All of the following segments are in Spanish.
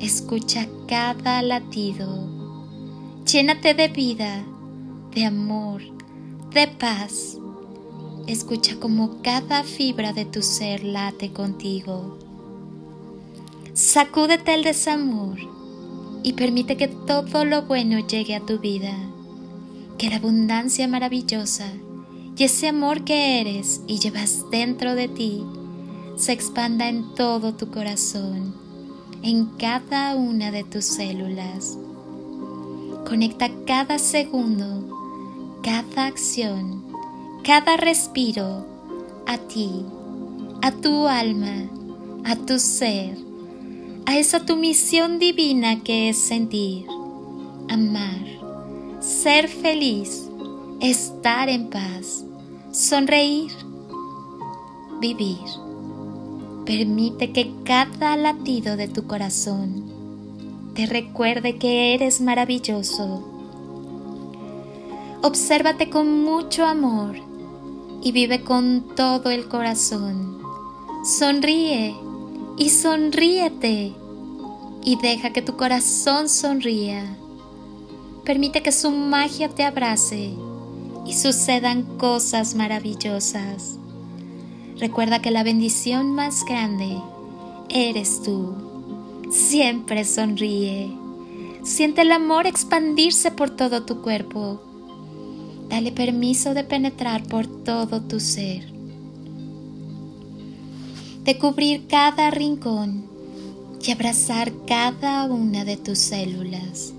Escucha cada latido. Llénate de vida, de amor, de paz. Escucha como cada fibra de tu ser late contigo. Sacúdete el desamor y permite que todo lo bueno llegue a tu vida. Que la abundancia maravillosa y ese amor que eres y llevas dentro de ti se expanda en todo tu corazón en cada una de tus células. Conecta cada segundo, cada acción, cada respiro a ti, a tu alma, a tu ser, a esa tu misión divina que es sentir, amar, ser feliz, estar en paz, sonreír, vivir. Permite que cada latido de tu corazón te recuerde que eres maravilloso. Obsérvate con mucho amor y vive con todo el corazón. Sonríe y sonríete y deja que tu corazón sonría. Permite que su magia te abrace y sucedan cosas maravillosas. Recuerda que la bendición más grande eres tú. Siempre sonríe. Siente el amor expandirse por todo tu cuerpo. Dale permiso de penetrar por todo tu ser. De cubrir cada rincón y abrazar cada una de tus células.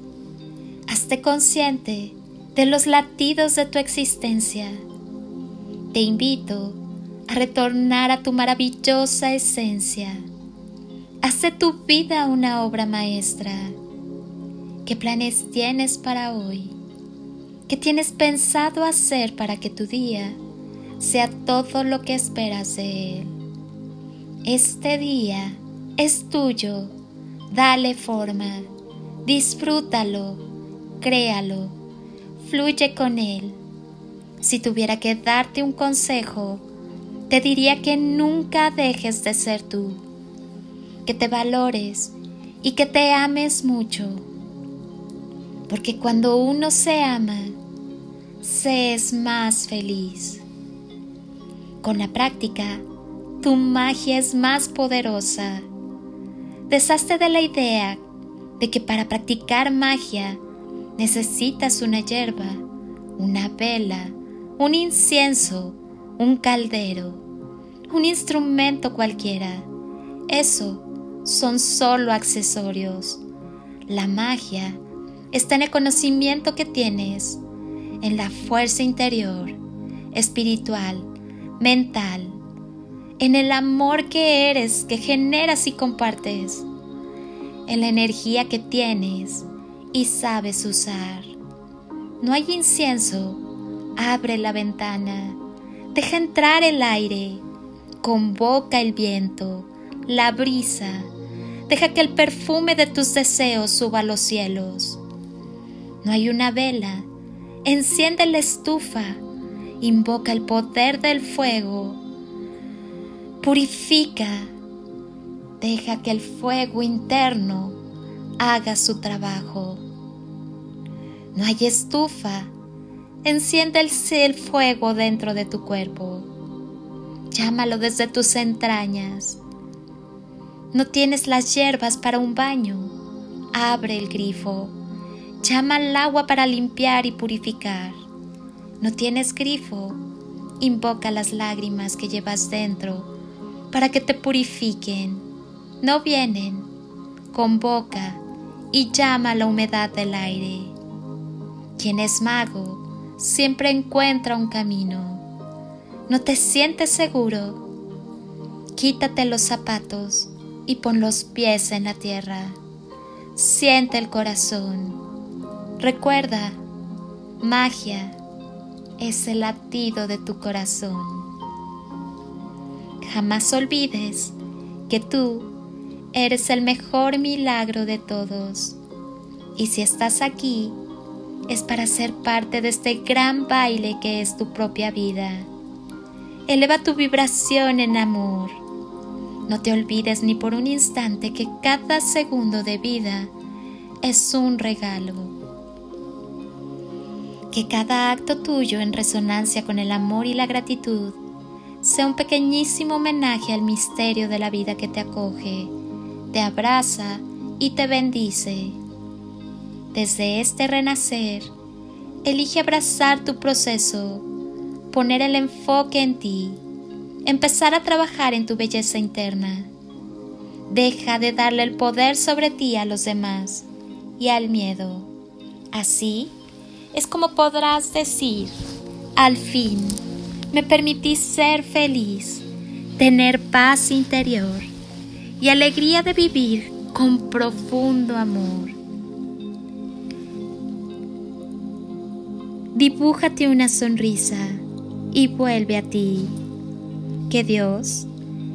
Hazte consciente de los latidos de tu existencia. Te invito a retornar a tu maravillosa esencia. Haz de tu vida una obra maestra. ¿Qué planes tienes para hoy? ¿Qué tienes pensado hacer para que tu día sea todo lo que esperas de él? Este día es tuyo. Dale forma. Disfrútalo. Créalo. Fluye con él. Si tuviera que darte un consejo, te diría que nunca dejes de ser tú, que te valores y que te ames mucho, porque cuando uno se ama, se es más feliz. Con la práctica, tu magia es más poderosa. Deshazte de la idea de que para practicar magia necesitas una hierba, una vela, un incienso, un caldero, un instrumento cualquiera. Eso son solo accesorios. La magia está en el conocimiento que tienes, en la fuerza interior, espiritual, mental, en el amor que eres, que generas y compartes, en la energía que tienes y sabes usar. No hay incienso, abre la ventana Deja entrar el aire, convoca el viento, la brisa, deja que el perfume de tus deseos suba a los cielos. No hay una vela, enciende la estufa, invoca el poder del fuego, purifica, deja que el fuego interno haga su trabajo. No hay estufa, Enciende el, fuego dentro de tu cuerpo. Llámalo desde tus entrañas. No tienes las hierbas para un baño. Abre el grifo. llama al agua para limpiar y purificar. No tienes grifo, invoca las lágrimas que llevas dentro para que te purifiquen. No vienen, convoca y llama la humedad del aire. Quien es mago siempre encuentra un camino. ¿No te sientes seguro? Quítate los zapatos y pon los pies en la tierra. Siente el corazón. Recuerda, magia es el latido de tu corazón. Jamás olvides que tú eres el mejor milagro de todos. Y si estás aquí, es para ser parte de este gran baile que es tu propia vida. Eleva tu vibración en amor no te olvides ni por un instante que cada segundo de vida es un regalo. Que cada acto tuyo en resonancia con el amor y la gratitud sea un pequeñísimo homenaje al misterio de la vida que te acoge, te abraza y te bendice. Desde este renacer, elige abrazar tu proceso, poner el enfoque en ti empezar a trabajar en tu belleza interna. Deja de darle el poder sobre ti a los demás y al miedo. Así es como podrás decir, al fin, me permití ser feliz, tener paz interior y alegría de vivir con profundo amor. Dibújate una sonrisa y vuelve a ti. Que Dios,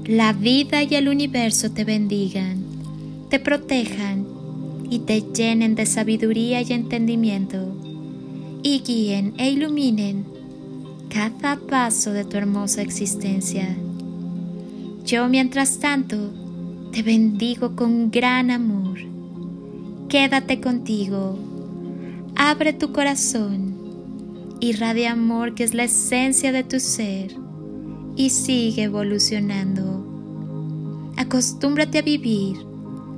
la vida y el universo te bendigan, te protejan y te llenen de sabiduría y entendimiento y guíen e iluminen cada paso de tu hermosa existencia. Yo, mientras tanto, te bendigo con gran amor. Quédate contigo, abre tu corazón, irradia amor que es la esencia de tu ser y sigue evolucionando. Acostúmbrate a vivir,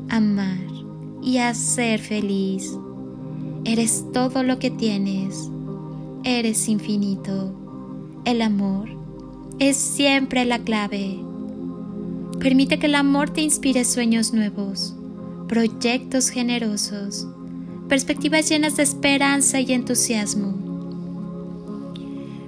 amar y a ser feliz. Eres todo lo que tienes. Eres infinito. El amor es siempre la clave. Permite que el amor te inspire sueños nuevos, proyectos generosos, perspectivas llenas de esperanza y entusiasmo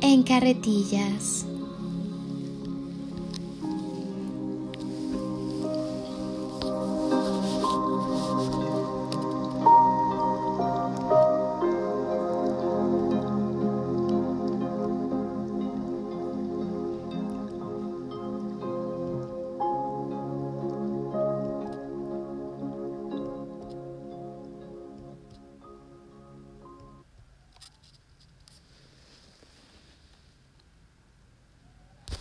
En carretillas.